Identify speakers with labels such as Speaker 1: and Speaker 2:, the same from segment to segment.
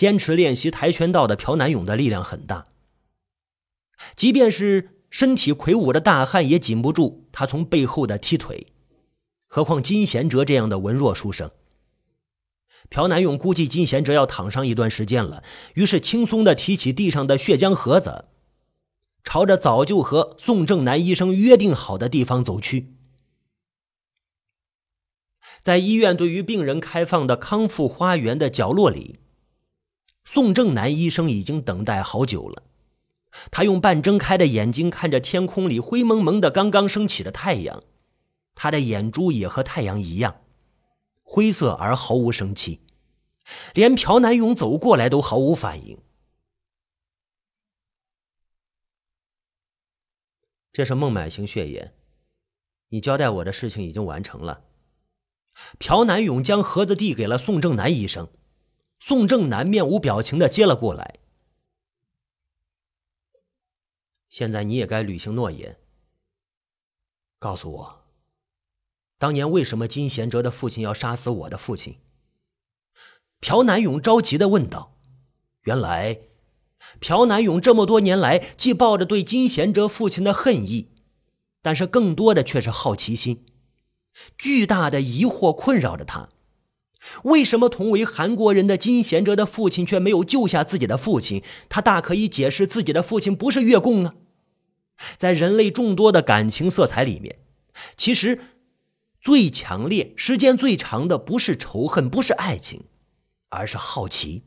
Speaker 1: 坚持练习跆拳道的朴南勇的力量很大，即便是身体魁梧的大汉也禁不住他从背后的踢腿，何况金贤哲这样的文弱书生。朴南勇估计金贤哲要躺上一段时间了，于是轻松的提起地上的血浆盒子，朝着早就和宋正南医生约定好的地方走去。在医院对于病人开放的康复花园的角落里，宋正南医生已经等待好久了。他用半睁开的眼睛看着天空里灰蒙蒙的刚刚升起的太阳，他的眼珠也和太阳一样，灰色而毫无生气，连朴南勇走过来都毫无反应。这是孟买型血液，你交代我的事情已经完成了。朴南勇将盒子递给了宋正南医生，宋正南面无表情的接了过来。现在你也该履行诺言，告诉我，当年为什么金贤哲的父亲要杀死我的父亲？朴南勇着急的问道。原来，朴南勇这么多年来既抱着对金贤哲父亲的恨意，但是更多的却是好奇心。巨大的疑惑困扰着他：为什么同为韩国人的金贤哲的父亲却没有救下自己的父亲？他大可以解释自己的父亲不是越共啊！在人类众多的感情色彩里面，其实最强烈、时间最长的不是仇恨，不是爱情，而是好奇。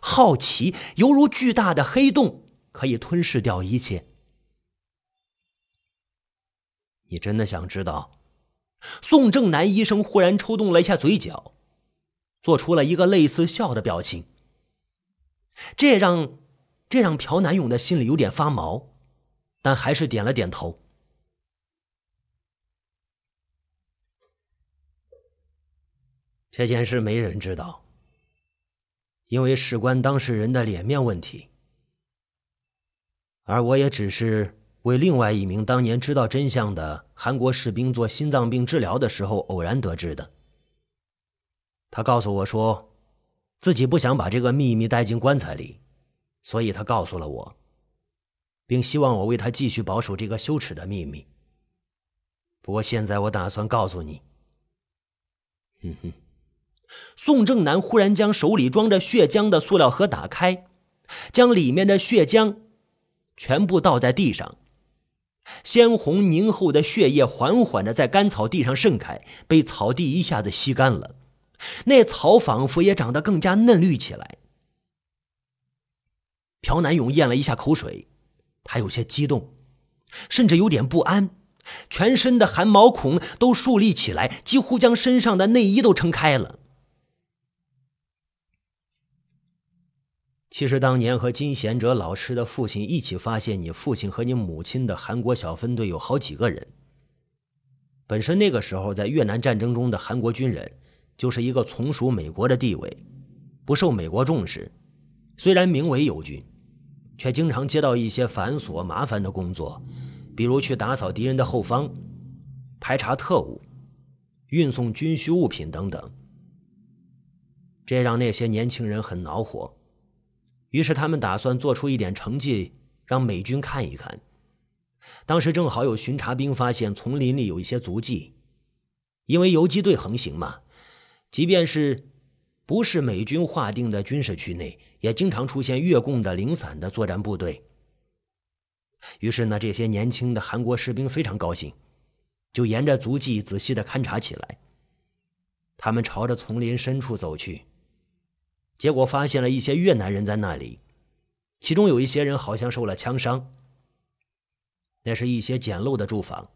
Speaker 1: 好奇犹如巨大的黑洞，可以吞噬掉一切。你真的想知道？宋正南医生忽然抽动了一下嘴角，做出了一个类似笑的表情。这让这让朴南勇的心里有点发毛，但还是点了点头。这件事没人知道，因为事关当事人的脸面问题，而我也只是。为另外一名当年知道真相的韩国士兵做心脏病治疗的时候偶然得知的。他告诉我说，自己不想把这个秘密带进棺材里，所以他告诉了我，并希望我为他继续保守这个羞耻的秘密。不过现在我打算告诉你。宋正南忽然将手里装着血浆的塑料盒打开，将里面的血浆全部倒在地上。鲜红凝厚的血液缓缓的在干草地上盛开，被草地一下子吸干了，那草仿佛也长得更加嫩绿起来。朴南勇咽了一下口水，他有些激动，甚至有点不安，全身的汗毛孔都竖立起来，几乎将身上的内衣都撑开了。其实当年和金贤哲老师的父亲一起发现你父亲和你母亲的韩国小分队有好几个人。本身那个时候在越南战争中的韩国军人就是一个从属美国的地位，不受美国重视。虽然名为友军，却经常接到一些繁琐麻烦的工作，比如去打扫敌人的后方、排查特务、运送军需物品等等。这让那些年轻人很恼火。于是他们打算做出一点成绩，让美军看一看。当时正好有巡查兵发现丛林里有一些足迹，因为游击队横行嘛，即便是不是美军划定的军事区内，也经常出现越共的零散的作战部队。于是呢，这些年轻的韩国士兵非常高兴，就沿着足迹仔细的勘察起来。他们朝着丛林深处走去。结果发现了一些越南人在那里，其中有一些人好像受了枪伤。那是一些简陋的住房，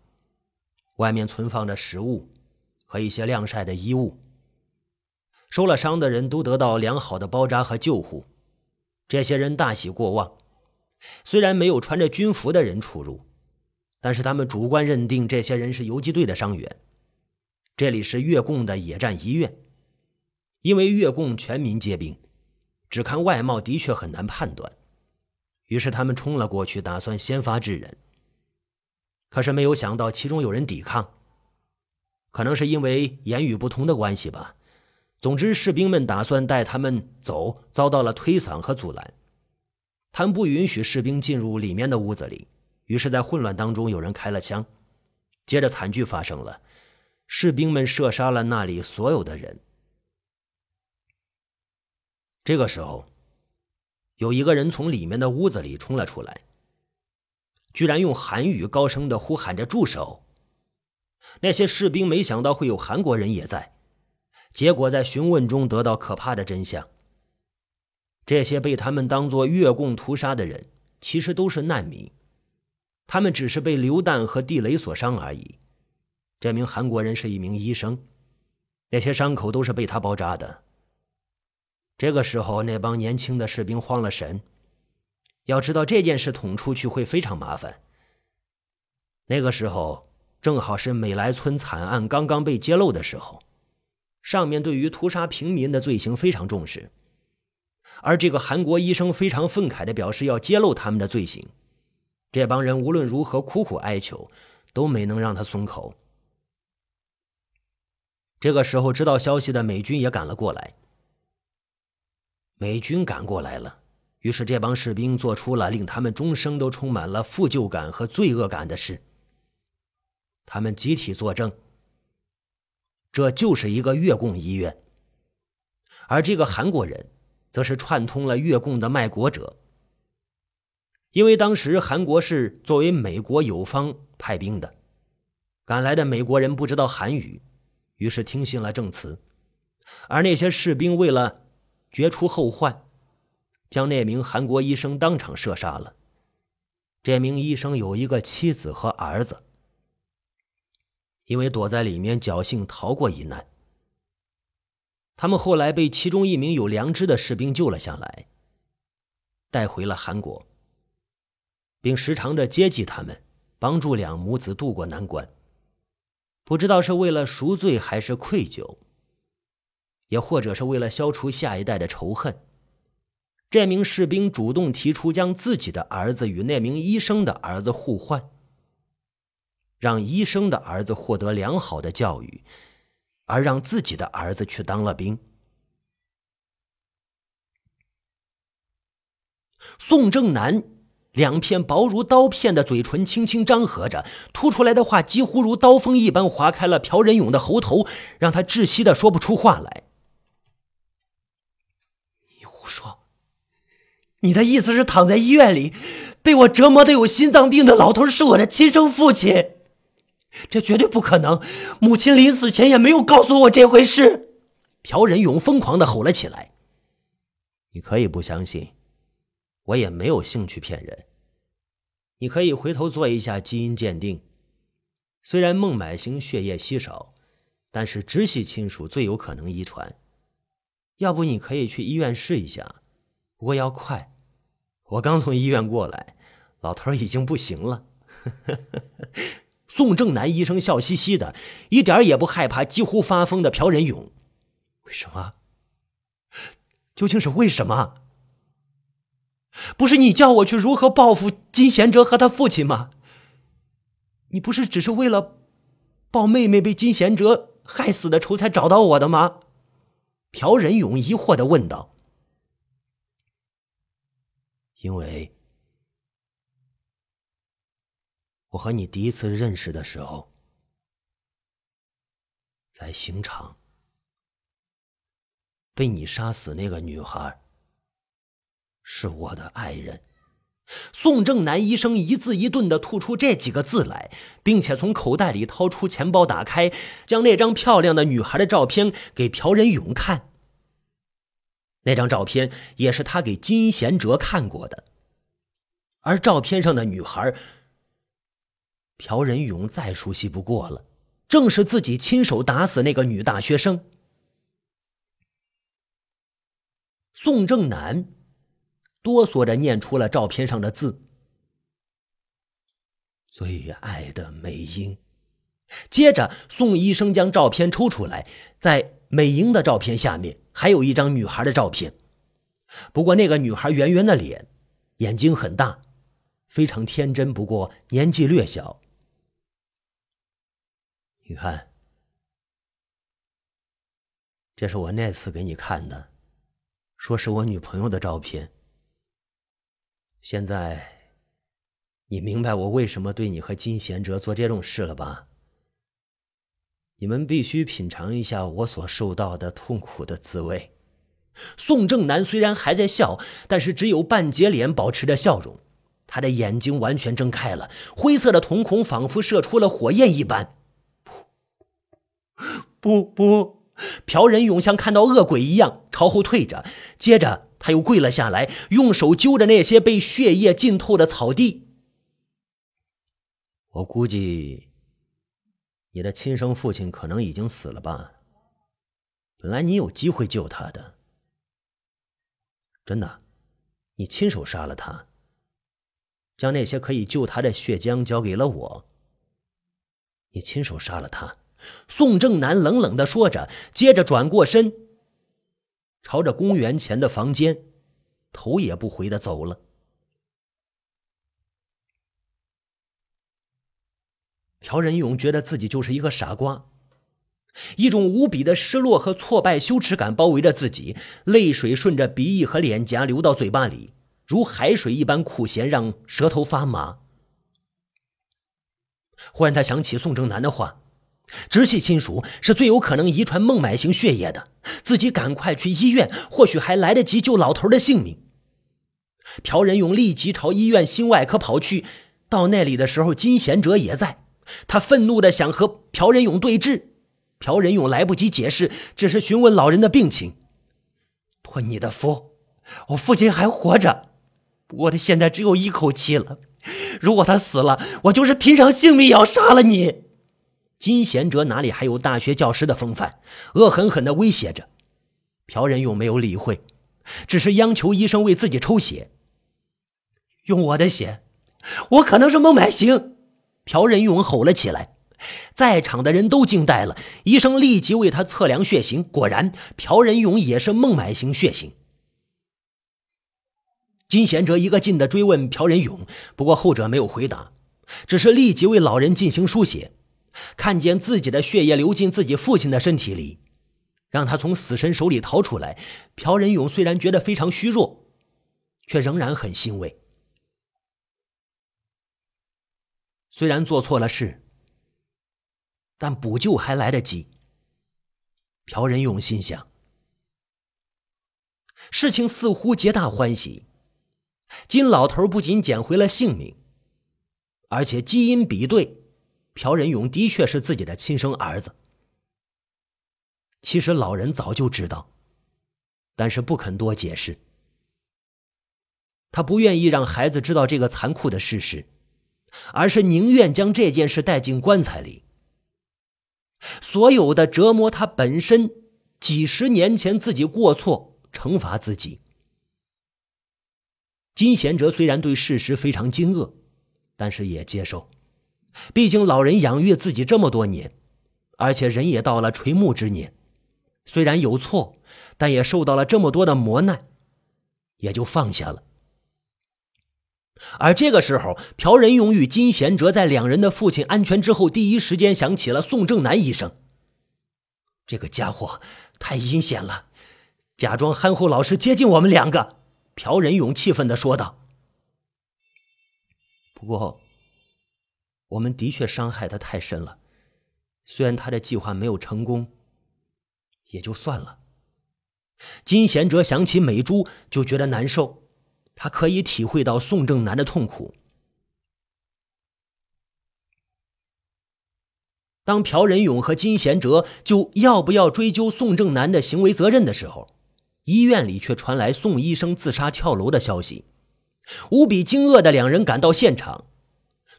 Speaker 1: 外面存放着食物和一些晾晒的衣物。受了伤的人都得到良好的包扎和救护，这些人大喜过望。虽然没有穿着军服的人出入，但是他们主观认定这些人是游击队的伤员。这里是越共的野战医院。因为越共全民皆兵，只看外貌的确很难判断。于是他们冲了过去，打算先发制人。可是没有想到，其中有人抵抗。可能是因为言语不通的关系吧，总之，士兵们打算带他们走，遭到了推搡和阻拦。他们不允许士兵进入里面的屋子里，于是，在混乱当中，有人开了枪。接着，惨剧发生了，士兵们射杀了那里所有的人。这个时候，有一个人从里面的屋子里冲了出来，居然用韩语高声的呼喊着“住手”。那些士兵没想到会有韩国人也在。结果在询问中得到可怕的真相：这些被他们当作越共屠杀的人，其实都是难民，他们只是被榴弹和地雷所伤而已。这名韩国人是一名医生，那些伤口都是被他包扎的。这个时候，那帮年轻的士兵慌了神，要知道这件事捅出去会非常麻烦。那个时候正好是美莱村惨案刚刚被揭露的时候。上面对于屠杀平民的罪行非常重视，而这个韩国医生非常愤慨地表示要揭露他们的罪行。这帮人无论如何苦苦哀求，都没能让他松口。这个时候，知道消息的美军也赶了过来。美军赶过来了，于是这帮士兵做出了令他们终生都充满了负疚感和罪恶感的事。他们集体作证。这就是一个越共医院，而这个韩国人，则是串通了越共的卖国者。因为当时韩国是作为美国友方派兵的，赶来的美国人不知道韩语，于是听信了证词，而那些士兵为了绝除后患，将那名韩国医生当场射杀了。这名医生有一个妻子和儿子。因为躲在里面侥幸逃过一难，他们后来被其中一名有良知的士兵救了下来，带回了韩国，并时常的接济他们，帮助两母子渡过难关。不知道是为了赎罪还是愧疚，也或者是为了消除下一代的仇恨，这名士兵主动提出将自己的儿子与那名医生的儿子互换。让医生的儿子获得良好的教育，而让自己的儿子去当了兵。宋正南两片薄如刀片的嘴唇轻轻张合着，吐出来的话几乎如刀锋一般划开了朴仁勇的喉头，让他窒息的说不出话来。
Speaker 2: 你胡说！你的意思是躺在医院里被我折磨的有心脏病的老头是我的亲生父亲？这绝对不可能！母亲临死前也没有告诉我这回事。
Speaker 1: 朴仁勇疯狂的吼了起来：“你可以不相信，我也没有兴趣骗人。你可以回头做一下基因鉴定。虽然孟买型血液稀少，但是直系亲属最有可能遗传。要不你可以去医院试一下，不过要快。我刚从医院过来，老头已经不行了。”宋正南医生笑嘻嘻的，一点也不害怕几乎发疯的朴仁勇。
Speaker 2: 为什么？究竟是为什么？不是你叫我去如何报复金贤哲和他父亲吗？你不是只是为了报妹妹被金贤哲害死的仇才找到我的吗？
Speaker 1: 朴仁勇疑惑的问道。因为。我和你第一次认识的时候，在刑场被你杀死那个女孩，是我的爱人。宋正南医生一字一顿的吐出这几个字来，并且从口袋里掏出钱包，打开，将那张漂亮的女孩的照片给朴仁勇看。那张照片也是他给金贤哲看过的，而照片上的女孩。朴仁勇再熟悉不过了，正是自己亲手打死那个女大学生。宋正南哆嗦着念出了照片上的字：“最爱的美英。”接着，宋医生将照片抽出来，在美英的照片下面还有一张女孩的照片，不过那个女孩圆圆的脸，眼睛很大，非常天真，不过年纪略小。你看，这是我那次给你看的，说是我女朋友的照片。现在，你明白我为什么对你和金贤哲做这种事了吧？你们必须品尝一下我所受到的痛苦的滋味。
Speaker 2: 宋正南虽然还在笑，但是只有半截脸保持着笑容，他的眼睛完全睁开了，灰色的瞳孔仿佛射出了火焰一般。不不！朴仁勇像看到恶鬼一样朝后退着，接着他又跪了下来，用手揪着那些被血液浸透的草地。
Speaker 1: 我估计，你的亲生父亲可能已经死了吧？本来你有机会救他的。真的，你亲手杀了他，将那些可以救他的血浆交给了我。你亲手杀了他。
Speaker 2: 宋正南冷冷的说着，接着转过身，朝着公园前的房间，头也不回的走了。朴仁勇觉得自己就是一个傻瓜，一种无比的失落和挫败羞耻感包围着自己，泪水顺着鼻翼和脸颊流到嘴巴里，如海水一般苦咸，让舌头发麻。忽然，他想起宋正南的话。直系亲属是最有可能遗传孟买型血液的，自己赶快去医院，或许还来得及救老头的性命。朴仁勇立即朝医院心外科跑去，到那里的时候，金贤哲也在。他愤怒的想和朴仁勇对峙，朴仁勇来不及解释，只是询问老人的病情。托你的福，我父亲还活着，我的现在只有一口气了。如果他死了，我就是拼上性命也要杀了你。金贤哲哪里还有大学教师的风范？恶狠狠地威胁着。朴仁勇没有理会，只是央求医生为自己抽血。用我的血，我可能是孟买型！朴仁勇吼了起来，在场的人都惊呆了。医生立即为他测量血型，果然，朴仁勇也是孟买型血型。金贤哲一个劲地追问朴仁勇，不过后者没有回答，只是立即为老人进行输血。看见自己的血液流进自己父亲的身体里，让他从死神手里逃出来。朴仁勇虽然觉得非常虚弱，却仍然很欣慰。虽然做错了事，但补救还来得及。朴仁勇心想，事情似乎皆大欢喜。金老头不仅捡回了性命，而且基因比对。朴仁勇的确是自己的亲生儿子。其实老人早就知道，但是不肯多解释。他不愿意让孩子知道这个残酷的事实，而是宁愿将这件事带进棺材里。所有的折磨，他本身几十年前自己过错，惩罚自己。金贤哲虽然对事实非常惊愕，但是也接受。毕竟老人养育自己这么多年，而且人也到了垂暮之年，虽然有错，但也受到了这么多的磨难，也就放下了。而这个时候，朴仁勇与金贤哲在两人的父亲安全之后，第一时间想起了宋正南医生。这个家伙太阴险了，假装憨厚老实接近我们两个。朴仁勇气愤地说道。不过。我们的确伤害他太深了，虽然他的计划没有成功，也就算了。金贤哲想起美珠就觉得难受，他可以体会到宋正南的痛苦。当朴仁勇和金贤哲就要不要追究宋正南的行为责任的时候，医院里却传来宋医生自杀跳楼的消息。无比惊愕的两人赶到现场。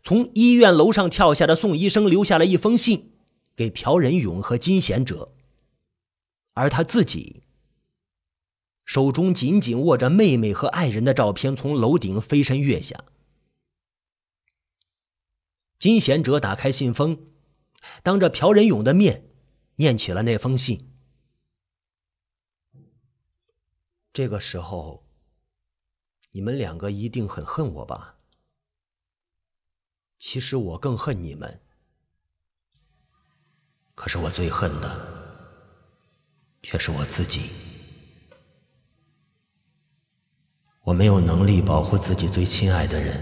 Speaker 2: 从医院楼上跳下的宋医生留下了一封信，给朴仁勇和金贤哲，而他自己手中紧紧握着妹妹和爱人的照片，从楼顶飞身跃下。金贤哲打开信封，当着朴仁勇的面念起了那封信。这个时候，你们两个一定很恨我吧？其实我更恨你们，可是我最恨的
Speaker 1: 却是我自己。我没有能力保护自己最亲爱的人，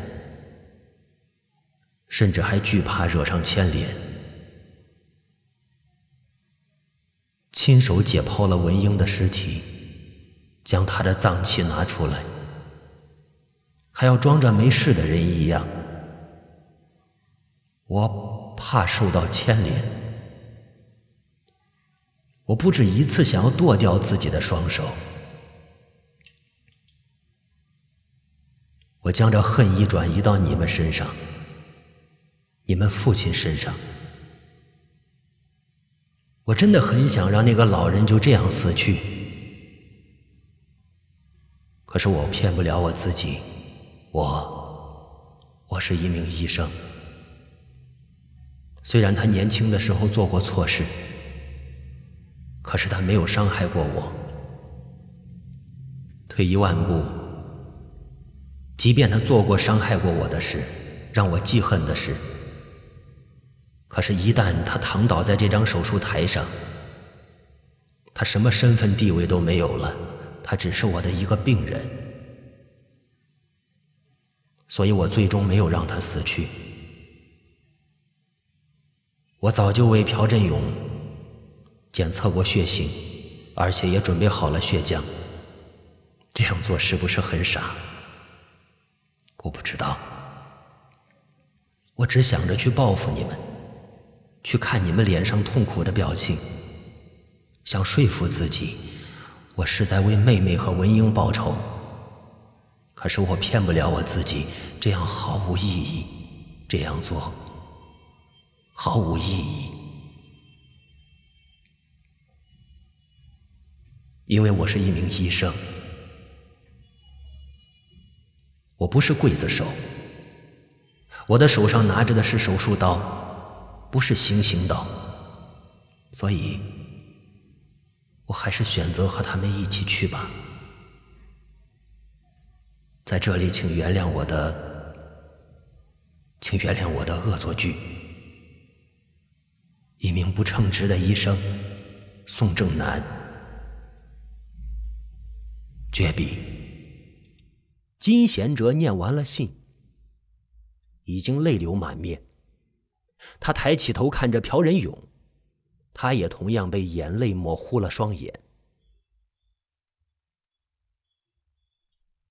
Speaker 1: 甚至还惧怕惹上牵连。亲手解剖了文英的尸体，将她的脏器拿出来，还要装着没事的人一样。我怕受到牵连，我不止一次想要剁掉自己的双手。我将这恨意转移到你们身上，你们父亲身上。我真的很想让那个老人就这样死去，可是我骗不了我自己。我，我是一名医生。虽然他年轻的时候做过错事，可是他没有伤害过我。退一万步。即便他做过伤害过我的事，让我记恨的事，可是，一旦他躺倒在这张手术台上，他什么身份地位都没有了，他只是我的一个病人，所以我最终没有让他死去。我早就为朴振勇检测过血型，而且也准备好了血浆。这样做是不是很傻？我不知道，我只想着去报复你们，去看你们脸上痛苦的表情，想说服自己，我是在为妹妹和文英报仇。可是我骗不了我自己，这样毫无意义，这样做毫无意义，因为我是一名医生。我不是刽子手，我的手上拿着的是手术刀，不是行刑刀，所以，我还是选择和他们一起去吧。在这里，请原谅我的，请原谅我的恶作剧。一名不称职的医生，宋正南，绝笔。金贤哲念完了信，已经泪流满面。他抬起头看着朴仁勇，他也同样被眼泪模糊了双眼。